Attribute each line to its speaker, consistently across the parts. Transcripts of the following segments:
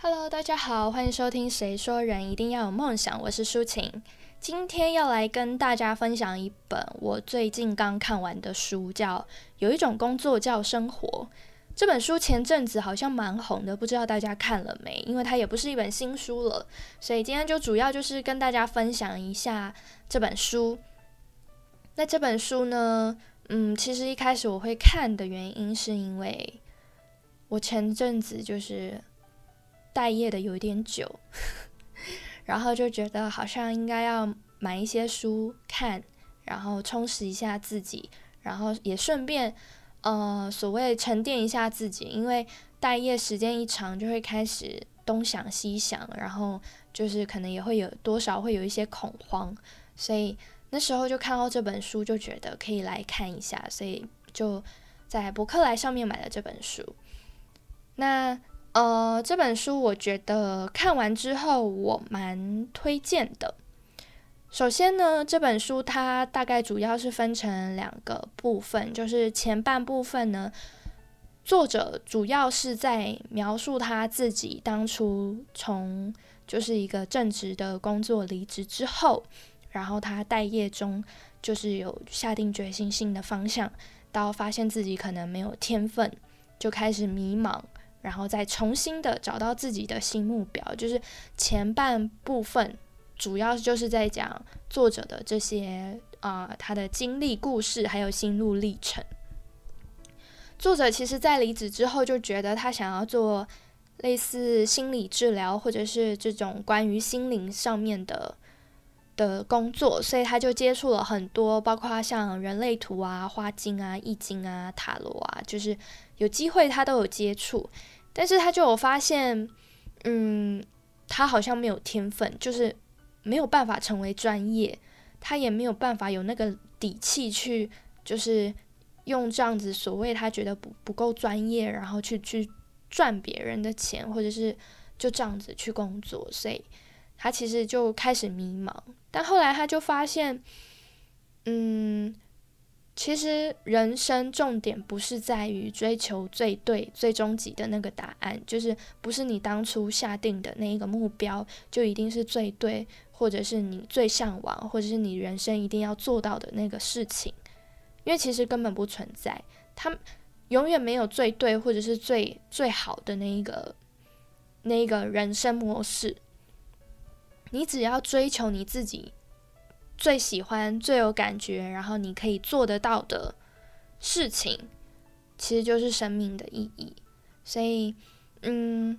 Speaker 1: Hello，大家好，欢迎收听《谁说人一定要有梦想》，我是舒晴。今天要来跟大家分享一本我最近刚看完的书，叫《有一种工作叫生活》。这本书前阵子好像蛮红的，不知道大家看了没？因为它也不是一本新书了，所以今天就主要就是跟大家分享一下这本书。那这本书呢，嗯，其实一开始我会看的原因是因为我前阵子就是待业的有一点久。然后就觉得好像应该要买一些书看，然后充实一下自己，然后也顺便，呃，所谓沉淀一下自己。因为待业时间一长，就会开始东想西想，然后就是可能也会有多少会有一些恐慌。所以那时候就看到这本书，就觉得可以来看一下，所以就在博客来上面买了这本书。那。呃，这本书我觉得看完之后我蛮推荐的。首先呢，这本书它大概主要是分成两个部分，就是前半部分呢，作者主要是在描述他自己当初从就是一个正职的工作离职之后，然后他待业中就是有下定决心性的方向，到发现自己可能没有天分，就开始迷茫。然后再重新的找到自己的新目标，就是前半部分主要就是在讲作者的这些啊他的经历故事，还有心路历程。作者其实，在离职之后就觉得他想要做类似心理治疗，或者是这种关于心灵上面的的工作，所以他就接触了很多，包括像人类图啊、花精啊、易经啊、塔罗啊，就是有机会他都有接触。但是他就有发现，嗯，他好像没有天分，就是没有办法成为专业，他也没有办法有那个底气去，就是用这样子所谓他觉得不不够专业，然后去去赚别人的钱，或者是就这样子去工作，所以他其实就开始迷茫。但后来他就发现，嗯。其实人生重点不是在于追求最对、最终极的那个答案，就是不是你当初下定的那一个目标就一定是最对，或者是你最向往，或者是你人生一定要做到的那个事情，因为其实根本不存在，它永远没有最对或者是最最好的那一个那一个人生模式，你只要追求你自己。最喜欢、最有感觉，然后你可以做得到的事情，其实就是生命的意义。所以，嗯，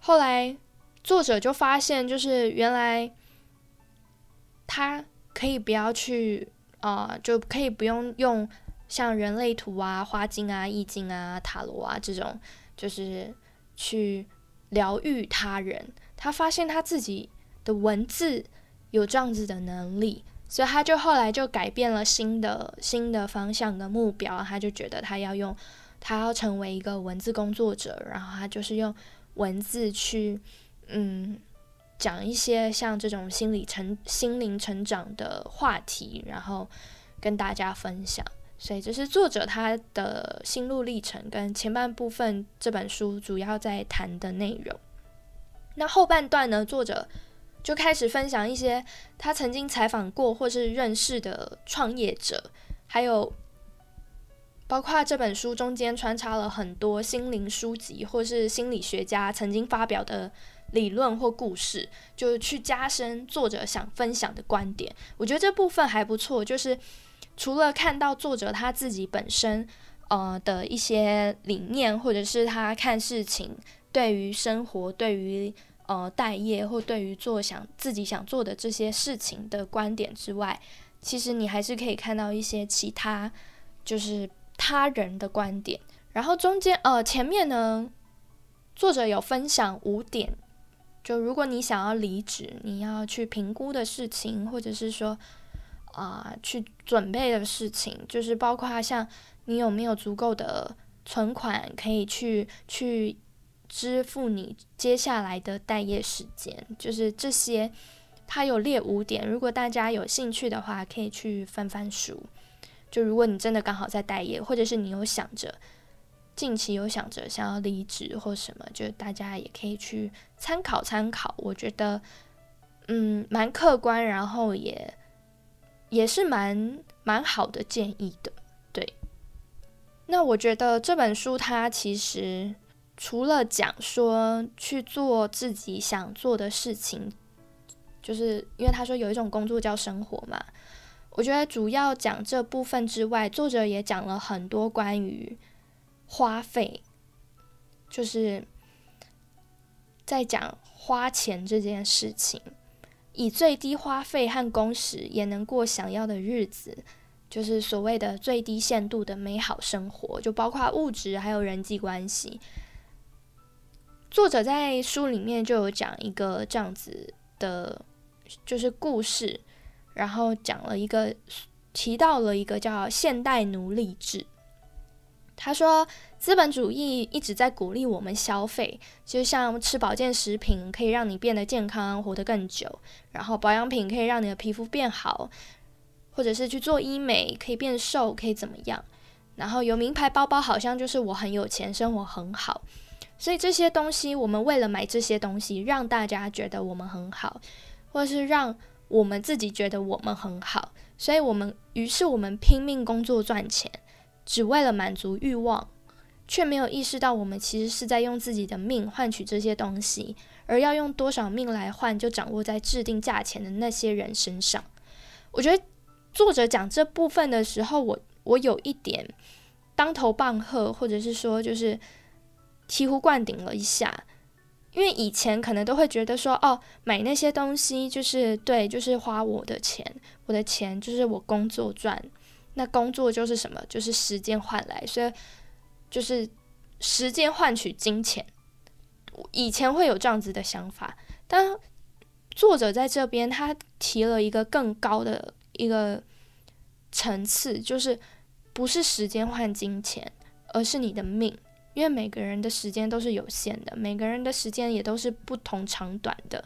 Speaker 1: 后来作者就发现，就是原来他可以不要去啊，就可以不用用像人类图啊、花精啊、易经啊、塔罗啊这种，就是去疗愈他人。他发现他自己的文字。有这样子的能力，所以他就后来就改变了新的新的方向跟目标。他就觉得他要用，他要成为一个文字工作者，然后他就是用文字去，嗯，讲一些像这种心理成心灵成长的话题，然后跟大家分享。所以这是作者他的心路历程跟前半部分这本书主要在谈的内容。那后半段呢，作者。就开始分享一些他曾经采访过或是认识的创业者，还有包括这本书中间穿插了很多心灵书籍或是心理学家曾经发表的理论或故事，就是去加深作者想分享的观点。我觉得这部分还不错，就是除了看到作者他自己本身呃的一些理念，或者是他看事情对于生活对于。呃，待业或对于做想自己想做的这些事情的观点之外，其实你还是可以看到一些其他就是他人的观点。然后中间呃前面呢，作者有分享五点，就如果你想要离职，你要去评估的事情，或者是说啊去准备的事情，就是包括像你有没有足够的存款可以去去。支付你接下来的待业时间，就是这些，他有列五点。如果大家有兴趣的话，可以去翻翻书。就如果你真的刚好在待业，或者是你有想着近期有想着想要离职或什么，就大家也可以去参考参考。我觉得，嗯，蛮客观，然后也也是蛮蛮好的建议的。对，那我觉得这本书它其实除了讲说去做自己想做的事情，就是因为他说有一种工作叫生活嘛。我觉得主要讲这部分之外，作者也讲了很多关于。花费就是在讲花钱这件事情，以最低花费和工时也能过想要的日子，就是所谓的最低限度的美好生活，就包括物质还有人际关系。作者在书里面就有讲一个这样子的，就是故事，然后讲了一个提到了一个叫现代奴隶制。他说，资本主义一直在鼓励我们消费，就像吃保健食品可以让你变得健康、活得更久，然后保养品可以让你的皮肤变好，或者是去做医美可以变瘦，可以怎么样？然后有名牌包包好像就是我很有钱，生活很好。所以这些东西，我们为了买这些东西，让大家觉得我们很好，或是让我们自己觉得我们很好，所以我们于是我们拼命工作赚钱。只为了满足欲望，却没有意识到我们其实是在用自己的命换取这些东西，而要用多少命来换，就掌握在制定价钱的那些人身上。我觉得作者讲这部分的时候，我我有一点当头棒喝，或者是说就是醍醐灌顶了一下，因为以前可能都会觉得说，哦，买那些东西就是对，就是花我的钱，我的钱就是我工作赚。那工作就是什么？就是时间换来，所以就是时间换取金钱。以前会有这样子的想法，但作者在这边他提了一个更高的一个层次，就是不是时间换金钱，而是你的命。因为每个人的时间都是有限的，每个人的时间也都是不同长短的，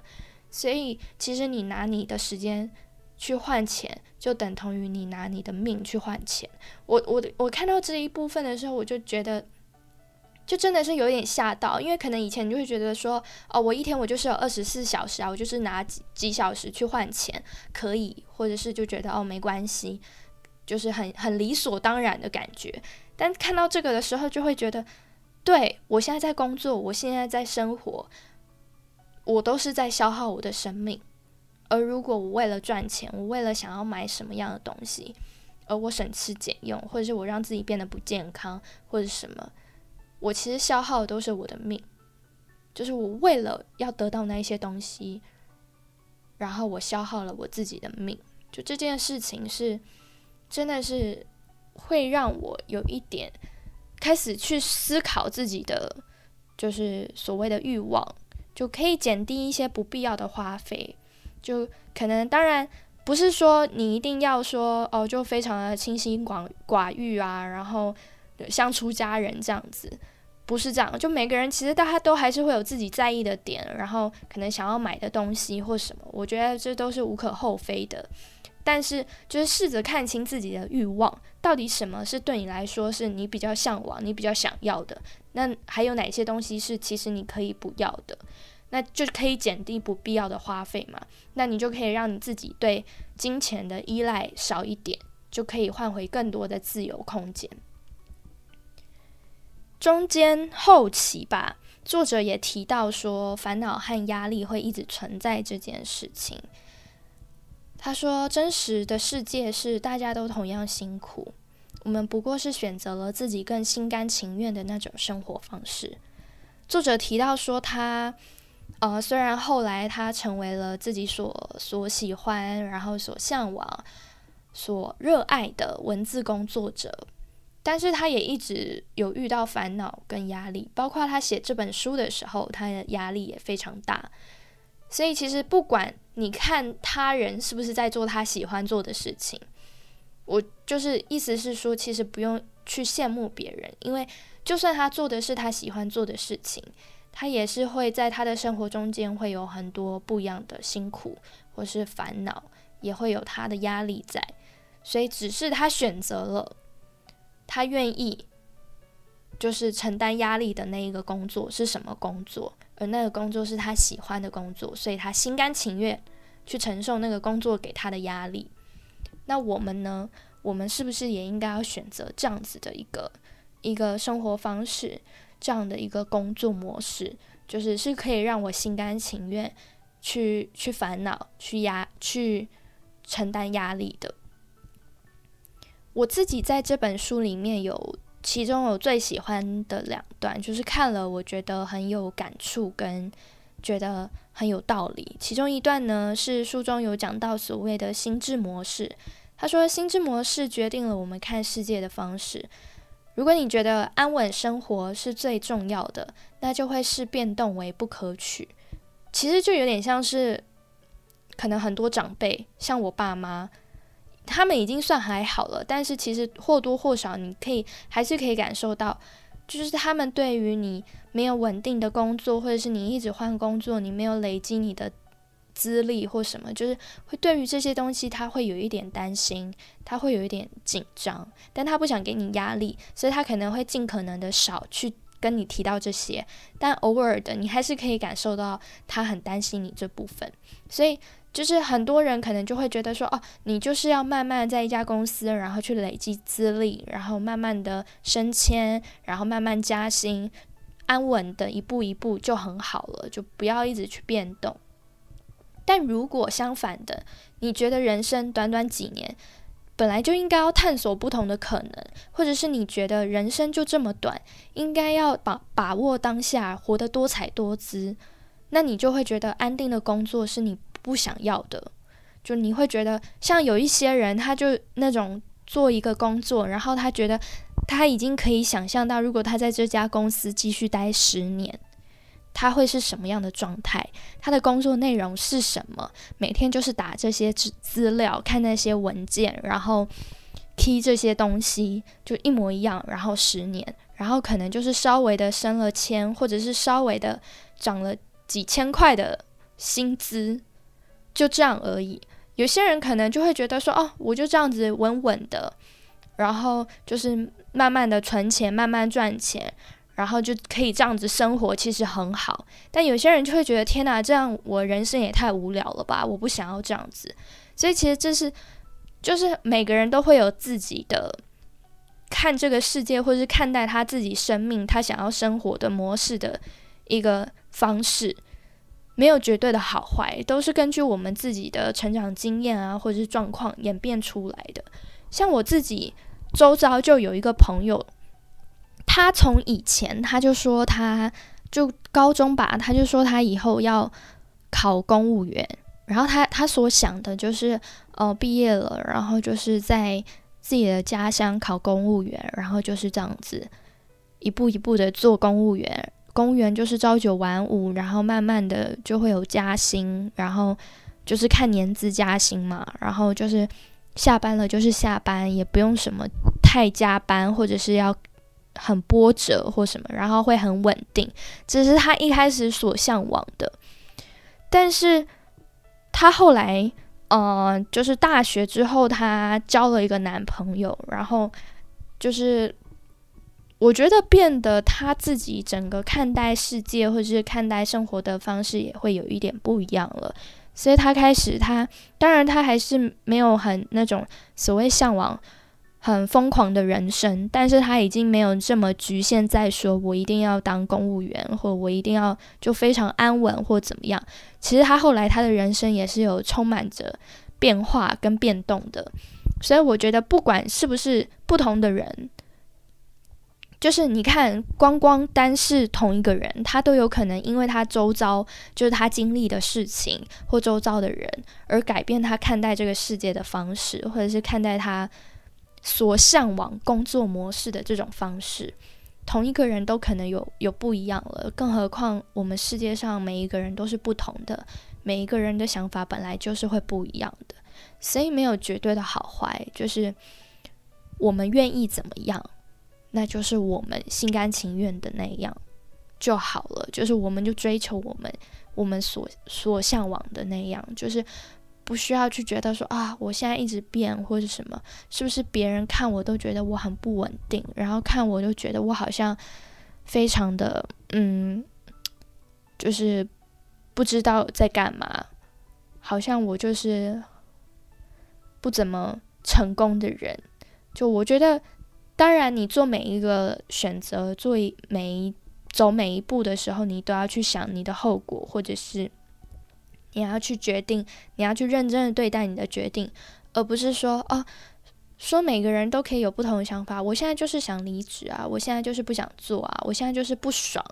Speaker 1: 所以其实你拿你的时间。去换钱，就等同于你拿你的命去换钱。我我我看到这一部分的时候，我就觉得，就真的是有点吓到，因为可能以前你就会觉得说，哦，我一天我就是有二十四小时啊，我就是拿几几小时去换钱可以，或者是就觉得哦没关系，就是很很理所当然的感觉。但看到这个的时候，就会觉得，对我现在在工作，我现在在生活，我都是在消耗我的生命。而如果我为了赚钱，我为了想要买什么样的东西，而我省吃俭用，或者是我让自己变得不健康，或者什么，我其实消耗的都是我的命，就是我为了要得到那一些东西，然后我消耗了我自己的命。就这件事情是，真的是会让我有一点开始去思考自己的，就是所谓的欲望，就可以减低一些不必要的花费。就可能，当然不是说你一定要说哦，就非常的清心寡寡欲啊，然后像出家人这样子，不是这样。就每个人其实大家都还是会有自己在意的点，然后可能想要买的东西或什么，我觉得这都是无可厚非的。但是就是试着看清自己的欲望，到底什么是对你来说是你比较向往、你比较想要的，那还有哪些东西是其实你可以不要的。那就可以减低不必要的花费嘛？那你就可以让你自己对金钱的依赖少一点，就可以换回更多的自由空间。中间后期吧，作者也提到说，烦恼和压力会一直存在这件事情。他说，真实的世界是大家都同样辛苦，我们不过是选择了自己更心甘情愿的那种生活方式。作者提到说，他。呃，虽然后来他成为了自己所所喜欢、然后所向往、所热爱的文字工作者，但是他也一直有遇到烦恼跟压力，包括他写这本书的时候，他的压力也非常大。所以其实不管你看他人是不是在做他喜欢做的事情，我就是意思是说，其实不用去羡慕别人，因为就算他做的是他喜欢做的事情。他也是会在他的生活中间会有很多不一样的辛苦或是烦恼，也会有他的压力在，所以只是他选择了，他愿意就是承担压力的那一个工作是什么工作，而那个工作是他喜欢的工作，所以他心甘情愿去承受那个工作给他的压力。那我们呢？我们是不是也应该要选择这样子的一个一个生活方式，这样的一个工作模式，就是是可以让我心甘情愿去去烦恼、去压、去承担压力的？我自己在这本书里面有，其中我最喜欢的两段，就是看了我觉得很有感触，跟觉得很有道理。其中一段呢，是书中有讲到所谓的心智模式。他说：“心智模式决定了我们看世界的方式。如果你觉得安稳生活是最重要的，那就会视变动为不可取。其实就有点像是，可能很多长辈，像我爸妈，他们已经算还好了，但是其实或多或少，你可以还是可以感受到，就是他们对于你没有稳定的工作，或者是你一直换工作，你没有累积你的。”资历或什么，就是会对于这些东西，他会有一点担心，他会有一点紧张，但他不想给你压力，所以他可能会尽可能的少去跟你提到这些，但偶尔的，你还是可以感受到他很担心你这部分。所以，就是很多人可能就会觉得说，哦，你就是要慢慢在一家公司，然后去累积资历，然后慢慢的升迁，然后慢慢加薪，安稳的一步一步就很好了，就不要一直去变动。但如果相反的，你觉得人生短短几年，本来就应该要探索不同的可能，或者是你觉得人生就这么短，应该要把把握当下，活得多彩多姿，那你就会觉得安定的工作是你不想要的。就你会觉得，像有一些人，他就那种做一个工作，然后他觉得他已经可以想象到，如果他在这家公司继续待十年。他会是什么样的状态？他的工作内容是什么？每天就是打这些资资料，看那些文件，然后 key 这些东西，就一模一样。然后十年，然后可能就是稍微的升了迁，或者是稍微的涨了几千块的薪资，就这样而已。有些人可能就会觉得说：“哦，我就这样子稳稳的，然后就是慢慢的存钱，慢慢赚钱。”然后就可以这样子生活，其实很好。但有些人就会觉得，天哪，这样我人生也太无聊了吧！我不想要这样子。所以其实这是，就是每个人都会有自己的看这个世界，或是看待他自己生命、他想要生活的模式的一个方式，没有绝对的好坏，都是根据我们自己的成长经验啊，或者是状况演变出来的。像我自己周遭就有一个朋友。他从以前他就说，他就高中吧，他就说他以后要考公务员。然后他他所想的就是，呃，毕业了，然后就是在自己的家乡考公务员，然后就是这样子一步一步的做公务员。公务员就是朝九晚五，然后慢慢的就会有加薪，然后就是看年资加薪嘛。然后就是下班了就是下班，也不用什么太加班，或者是要。很波折或什么，然后会很稳定，这是他一开始所向往的。但是，他后来，呃，就是大学之后，他交了一个男朋友，然后就是我觉得变得他自己整个看待世界或者是看待生活的方式也会有一点不一样了。所以他开始，他当然他还是没有很那种所谓向往。很疯狂的人生，但是他已经没有这么局限在说，我一定要当公务员，或我一定要就非常安稳或怎么样。其实他后来他的人生也是有充满着变化跟变动的。所以我觉得，不管是不是不同的人，就是你看，光光单是同一个人，他都有可能因为他周遭就是他经历的事情或周遭的人，而改变他看待这个世界的方式，或者是看待他。所向往工作模式的这种方式，同一个人都可能有有不一样了，更何况我们世界上每一个人都是不同的，每一个人的想法本来就是会不一样的，所以没有绝对的好坏，就是我们愿意怎么样，那就是我们心甘情愿的那样就好了，就是我们就追求我们我们所所向往的那样，就是不需要去觉得说啊，我现在一直变或者什么，是不是别人看我都觉得我很不稳定，然后看我就觉得我好像非常的嗯，就是不知道在干嘛，好像我就是不怎么成功的人。就我觉得，当然你做每一个选择，做每一走每一步的时候，你都要去想你的后果，或者是。你要去决定，你要去认真的对待你的决定，而不是说哦，说每个人都可以有不同的想法。我现在就是想离职啊，我现在就是不想做啊，我现在就是不爽，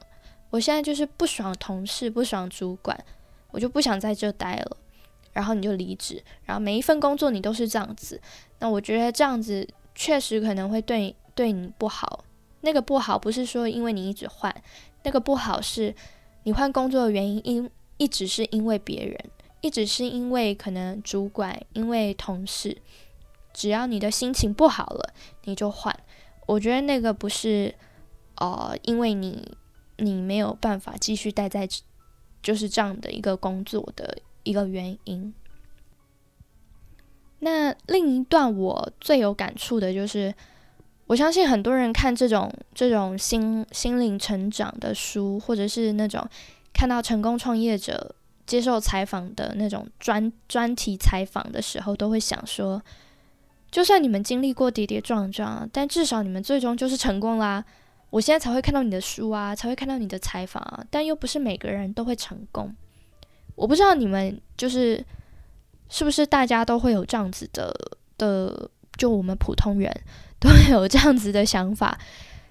Speaker 1: 我现在就是不爽同事，不爽主管，我就不想在这待了。然后你就离职，然后每一份工作你都是这样子。那我觉得这样子确实可能会对对你不好。那个不好不是说因为你一直换，那个不好是你换工作的原因因。一直是因为别人，一直是因为可能主管，因为同事，只要你的心情不好了，你就换。我觉得那个不是，呃，因为你你没有办法继续待在就是这样的一个工作的一个原因。那另一段我最有感触的就是，我相信很多人看这种这种心心灵成长的书，或者是那种。看到成功创业者接受采访的那种专专题采访的时候，都会想说：就算你们经历过跌跌撞撞，但至少你们最终就是成功啦。我现在才会看到你的书啊，才会看到你的采访啊，但又不是每个人都会成功。我不知道你们就是是不是大家都会有这样子的的，就我们普通人都会有这样子的想法。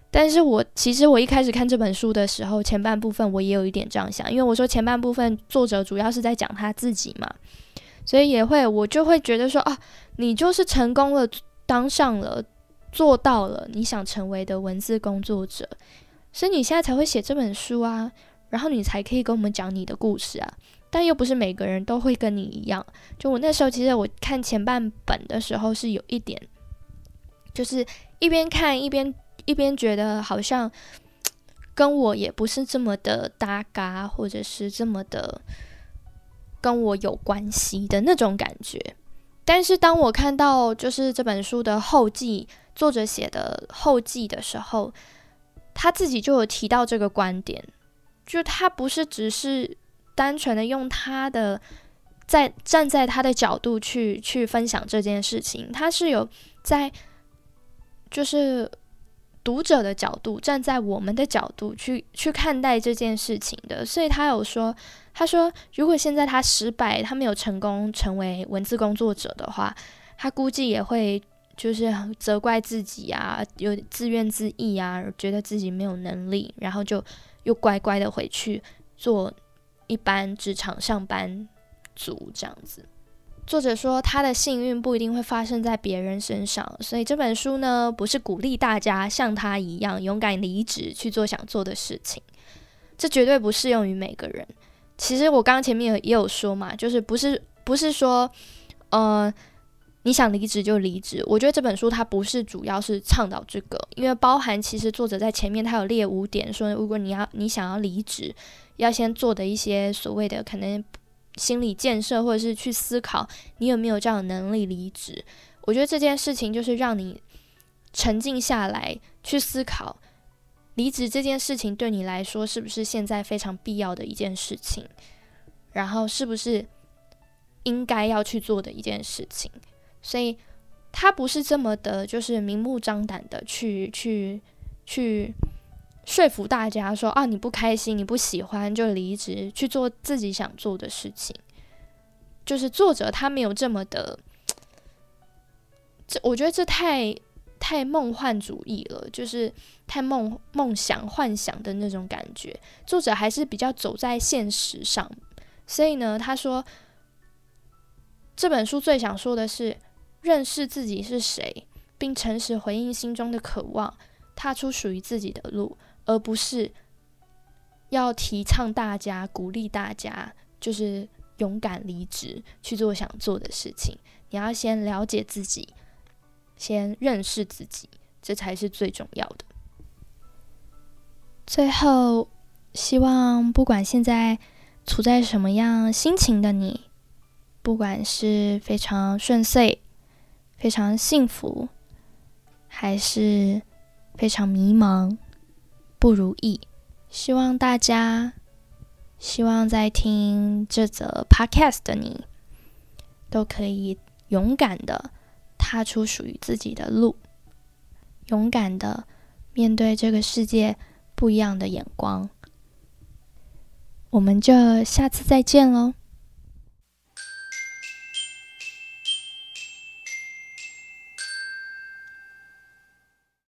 Speaker 1: 但是我其实我一开始看这本书的时候，前半部分我也有一点这样想，因为我说前半部分作者主要是在讲他自己嘛，所以也会我就会觉得说啊，你就是成功了，当上了，做到了你想成为的文字工作者，所以你现在才会写这本书啊，然后你才可以跟我们讲你的故事啊，但又不是每个人都会跟你一样，就我那时候其实我看前半本的时候是有一点，就是一边看一边。一边觉得好像跟我也不是这么的搭嘎，或者是这么的跟我有关系的那种感觉。但是当我看到就是这本书的后记，作者写的后记的时候，他自己就有提到这个观点，就他不是只是单纯的用他的在站在他的角度去去分享这件事情，他是有在就是。读者的角度，站在我们的角度去去看待这件事情的，所以他有说，他说如果现在他失败，他没有成功成为文字工作者的话，他估计也会就是责怪自己啊，有自怨自艾啊，觉得自己没有能力，然后就又乖乖的回去做一般职场上班族这样子。作者说，他的幸运不一定会发生在别人身上，所以这本书呢，不是鼓励大家像他一样勇敢离职去做想做的事情。这绝对不适用于每个人。其实我刚前面也有说嘛，就是不是不是说，嗯，你想离职就离职。我觉得这本书它不是主要是倡导这个，因为包含其实作者在前面他有列五点，说如果你要你想要离职，要先做的一些所谓的可能。心理建设，或者是去思考你有没有这样的能力离职。我觉得这件事情就是让你沉静下来，去思考离职这件事情对你来说是不是现在非常必要的一件事情，然后是不是应该要去做的一件事情。所以，他不是这么的，就是明目张胆的去去去。说服大家说啊，你不开心，你不喜欢就离职去做自己想做的事情。就是作者他没有这么的，这我觉得这太太梦幻主义了，就是太梦梦想幻想的那种感觉。作者还是比较走在现实上，所以呢，他说这本书最想说的是认识自己是谁，并诚实回应心中的渴望，踏出属于自己的路。而不是要提倡大家、鼓励大家，就是勇敢离职去做想做的事情。你要先了解自己，先认识自己，这才是最重要的。最后，希望不管现在处在什么样心情的你，不管是非常顺遂、非常幸福，还是非常迷茫、不如意，希望大家，希望在听这则 podcast 的你，都可以勇敢的踏出属于自己的路，勇敢的面对这个世界不一样的眼光。我们就下次再见喽。